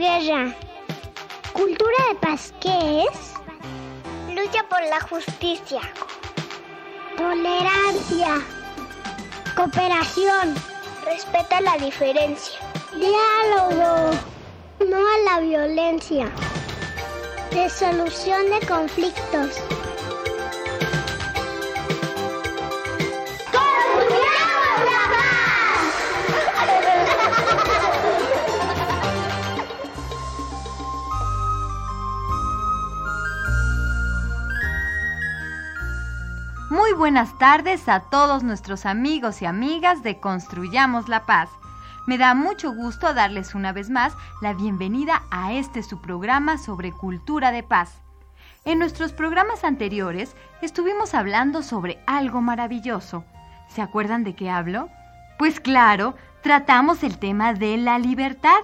guerra. ¿Cultura de paz qué es? Lucha por la justicia. Tolerancia. Cooperación. Respeta la diferencia. Diálogo. No a la violencia. Resolución de conflictos. Buenas tardes a todos nuestros amigos y amigas de Construyamos la Paz. Me da mucho gusto darles una vez más la bienvenida a este su programa sobre cultura de paz. En nuestros programas anteriores estuvimos hablando sobre algo maravilloso. ¿Se acuerdan de qué hablo? Pues claro, tratamos el tema de la libertad.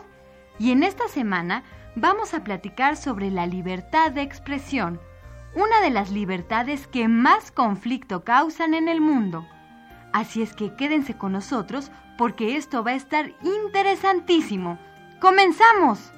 Y en esta semana vamos a platicar sobre la libertad de expresión una de las libertades que más conflicto causan en el mundo. Así es que quédense con nosotros porque esto va a estar interesantísimo. ¡Comenzamos!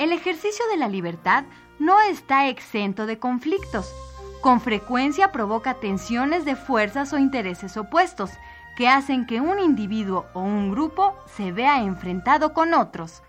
El ejercicio de la libertad no está exento de conflictos. Con frecuencia provoca tensiones de fuerzas o intereses opuestos que hacen que un individuo o un grupo se vea enfrentado con otros.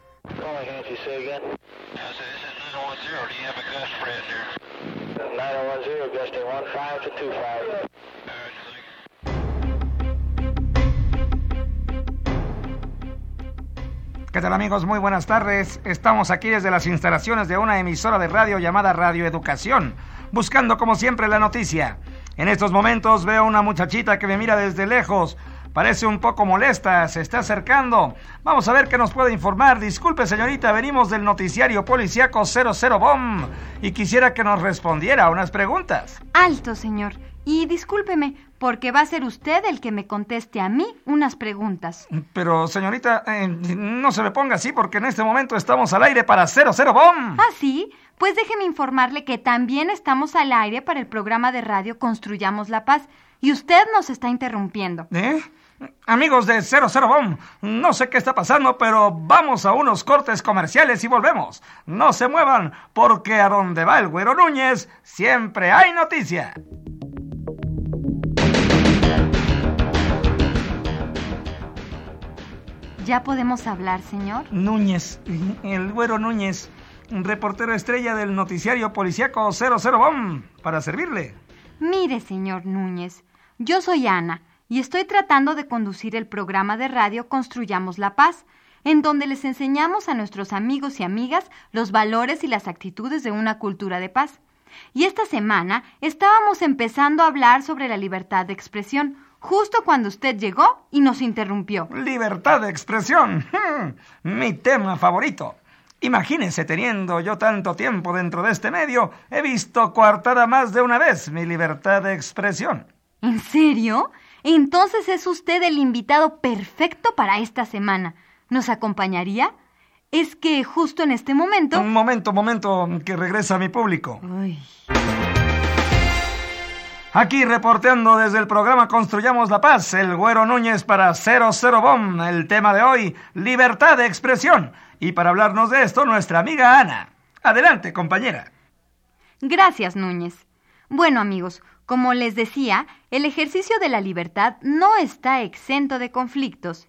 ¿Qué tal amigos? Muy buenas tardes. Estamos aquí desde las instalaciones de una emisora de radio llamada Radio Educación, buscando como siempre la noticia. En estos momentos veo una muchachita que me mira desde lejos. Parece un poco molesta, se está acercando. Vamos a ver qué nos puede informar. Disculpe, señorita, venimos del noticiario policíaco 00 BOM y quisiera que nos respondiera a unas preguntas. Alto, señor. Y discúlpeme, porque va a ser usted el que me conteste a mí unas preguntas. Pero, señorita, eh, no se me ponga así porque en este momento estamos al aire para 00 BOM. ¿Ah, sí? Pues déjeme informarle que también estamos al aire para el programa de radio Construyamos la Paz y usted nos está interrumpiendo. ¿Eh? Amigos de 00 Bomb, no sé qué está pasando, pero vamos a unos cortes comerciales y volvemos. No se muevan, porque a donde va el güero Núñez siempre hay noticia. ¿Ya podemos hablar, señor? Núñez, el güero Núñez reportero estrella del noticiario policíaco 00 BOM, para servirle. Mire, señor Núñez, yo soy Ana y estoy tratando de conducir el programa de radio Construyamos la Paz, en donde les enseñamos a nuestros amigos y amigas los valores y las actitudes de una cultura de paz. Y esta semana estábamos empezando a hablar sobre la libertad de expresión, justo cuando usted llegó y nos interrumpió. Libertad de expresión. Mi tema favorito. Imagínense teniendo yo tanto tiempo dentro de este medio, he visto coartada más de una vez mi libertad de expresión. ¿En serio? Entonces es usted el invitado perfecto para esta semana. ¿Nos acompañaría? Es que justo en este momento... Un momento, momento, que regresa mi público. Aquí reporteando desde el programa Construyamos la Paz, el Güero Núñez para 00 Bomb. El tema de hoy, libertad de expresión. Y para hablarnos de esto, nuestra amiga Ana. Adelante, compañera. Gracias, Núñez. Bueno, amigos, como les decía, el ejercicio de la libertad no está exento de conflictos.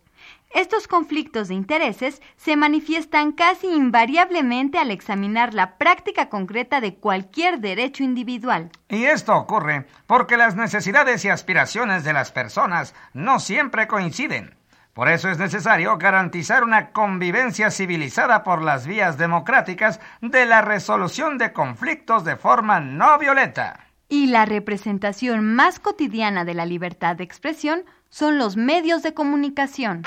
Estos conflictos de intereses se manifiestan casi invariablemente al examinar la práctica concreta de cualquier derecho individual. Y esto ocurre porque las necesidades y aspiraciones de las personas no siempre coinciden. Por eso es necesario garantizar una convivencia civilizada por las vías democráticas de la resolución de conflictos de forma no violenta. Y la representación más cotidiana de la libertad de expresión son los medios de comunicación.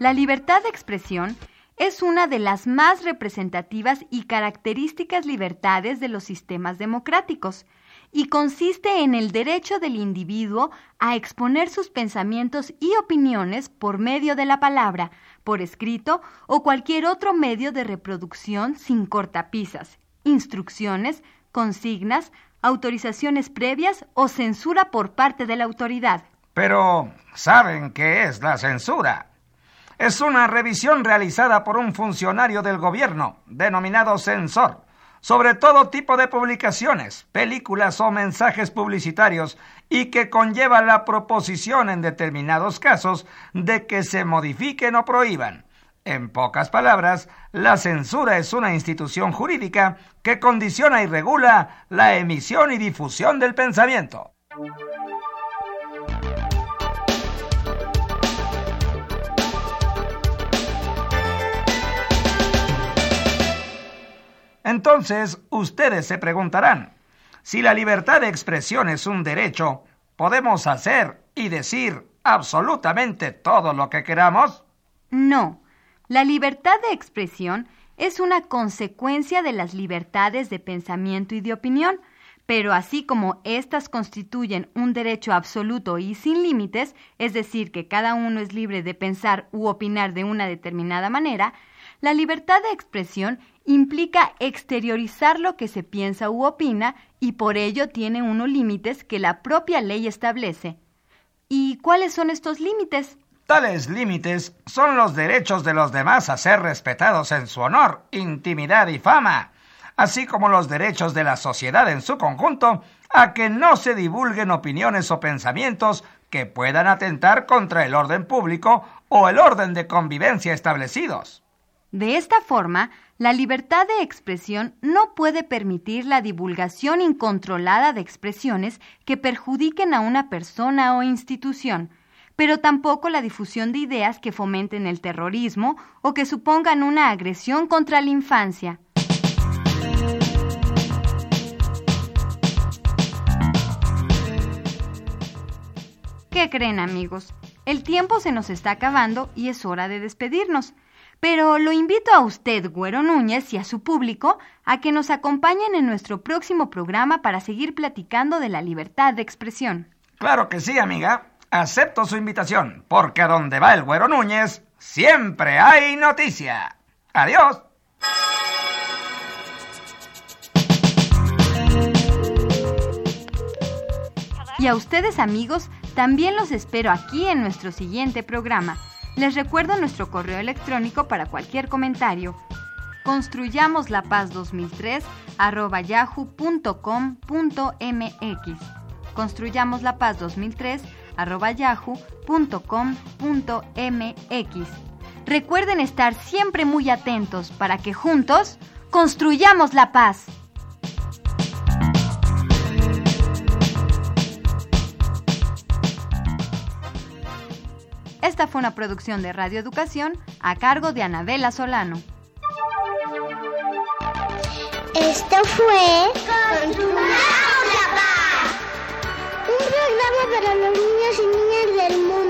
La libertad de expresión es una de las más representativas y características libertades de los sistemas democráticos, y consiste en el derecho del individuo a exponer sus pensamientos y opiniones por medio de la palabra, por escrito o cualquier otro medio de reproducción sin cortapisas, instrucciones, consignas, autorizaciones previas o censura por parte de la autoridad. Pero, ¿saben qué es la censura? Es una revisión realizada por un funcionario del gobierno, denominado censor, sobre todo tipo de publicaciones, películas o mensajes publicitarios y que conlleva la proposición en determinados casos de que se modifiquen o prohíban. En pocas palabras, la censura es una institución jurídica que condiciona y regula la emisión y difusión del pensamiento. Entonces, ustedes se preguntarán, si la libertad de expresión es un derecho, ¿podemos hacer y decir absolutamente todo lo que queramos? No, la libertad de expresión es una consecuencia de las libertades de pensamiento y de opinión, pero así como éstas constituyen un derecho absoluto y sin límites, es decir, que cada uno es libre de pensar u opinar de una determinada manera, la libertad de expresión implica exteriorizar lo que se piensa u opina y por ello tiene unos límites que la propia ley establece. ¿Y cuáles son estos límites? Tales límites son los derechos de los demás a ser respetados en su honor, intimidad y fama, así como los derechos de la sociedad en su conjunto a que no se divulguen opiniones o pensamientos que puedan atentar contra el orden público o el orden de convivencia establecidos. De esta forma, la libertad de expresión no puede permitir la divulgación incontrolada de expresiones que perjudiquen a una persona o institución, pero tampoco la difusión de ideas que fomenten el terrorismo o que supongan una agresión contra la infancia. ¿Qué creen amigos? El tiempo se nos está acabando y es hora de despedirnos. Pero lo invito a usted, Güero Núñez, y a su público a que nos acompañen en nuestro próximo programa para seguir platicando de la libertad de expresión. Claro que sí, amiga. Acepto su invitación, porque a donde va el Güero Núñez, siempre hay noticia. Adiós. Y a ustedes amigos, también los espero aquí en nuestro siguiente programa. Les recuerdo nuestro correo electrónico para cualquier comentario. Construyamos la paz 2003 arroba yahoo.com.mx. Construyamos la paz 2003 arroba yahoo.com.mx. Recuerden estar siempre muy atentos para que juntos construyamos la paz. Esta fue una producción de Radio Educación a cargo de Anabela Solano. Esto fue Con Paz. Un programa para los niños y niñas del mundo.